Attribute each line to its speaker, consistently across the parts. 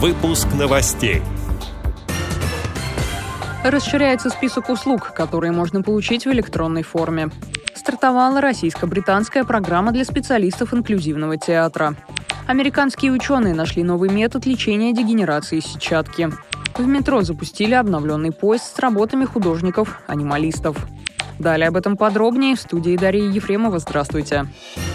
Speaker 1: Выпуск новостей.
Speaker 2: Расширяется список услуг, которые можно получить в электронной форме. Стартовала российско-британская программа для специалистов инклюзивного театра. Американские ученые нашли новый метод лечения дегенерации сетчатки. В метро запустили обновленный поезд с работами художников-анималистов. Далее об этом подробнее в студии Дарьи Ефремова. Здравствуйте. Здравствуйте.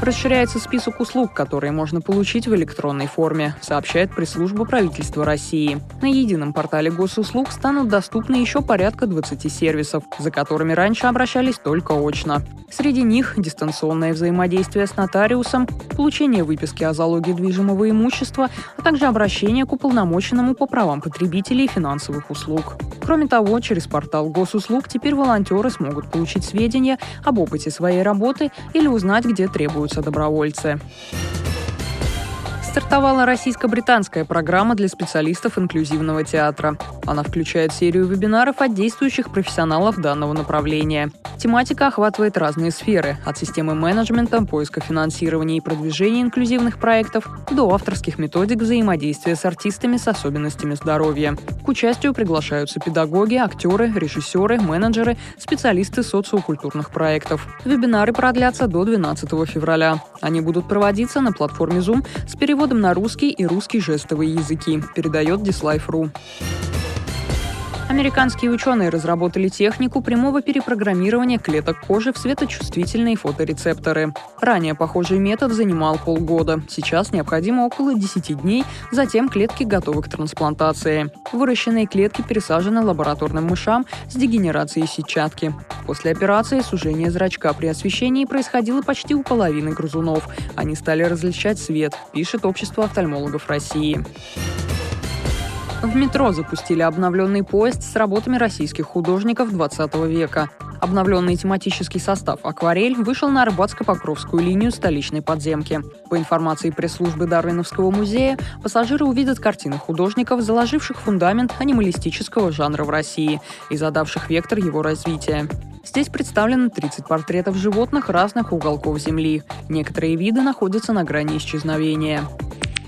Speaker 2: Расширяется список услуг, которые можно получить в электронной форме, сообщает пресс-служба правительства России. На едином портале госуслуг станут доступны еще порядка 20 сервисов, за которыми раньше обращались только очно. Среди них дистанционное взаимодействие с нотариусом, получение выписки о залоге движимого имущества, а также обращение к уполномоченному по правам потребителей финансовых услуг. Кроме того, через портал госуслуг теперь волонтеры смогут получить сведения об опыте своей работы или узнать, где требуются добровольцы стартовала российско-британская программа для специалистов инклюзивного театра. Она включает серию вебинаров от действующих профессионалов данного направления. Тематика охватывает разные сферы – от системы менеджмента, поиска финансирования и продвижения инклюзивных проектов до авторских методик взаимодействия с артистами с особенностями здоровья. К участию приглашаются педагоги, актеры, режиссеры, менеджеры, специалисты социокультурных проектов. Вебинары продлятся до 12 февраля. Они будут проводиться на платформе Zoom с переводом переводом на русский и русский жестовые языки, передает Dislife.ru. Американские ученые разработали технику прямого перепрограммирования клеток кожи в светочувствительные фоторецепторы. Ранее похожий метод занимал полгода. Сейчас необходимо около 10 дней, затем клетки готовы к трансплантации. Выращенные клетки пересажены лабораторным мышам с дегенерацией сетчатки. После операции сужение зрачка при освещении происходило почти у половины грызунов. Они стали различать свет, пишет Общество офтальмологов России. В метро запустили обновленный поезд с работами российских художников 20 века. Обновленный тематический состав «Акварель» вышел на Арбатско-Покровскую линию столичной подземки. По информации пресс-службы Дарвиновского музея, пассажиры увидят картины художников, заложивших фундамент анималистического жанра в России и задавших вектор его развития. Здесь представлено 30 портретов животных разных уголков Земли. Некоторые виды находятся на грани исчезновения.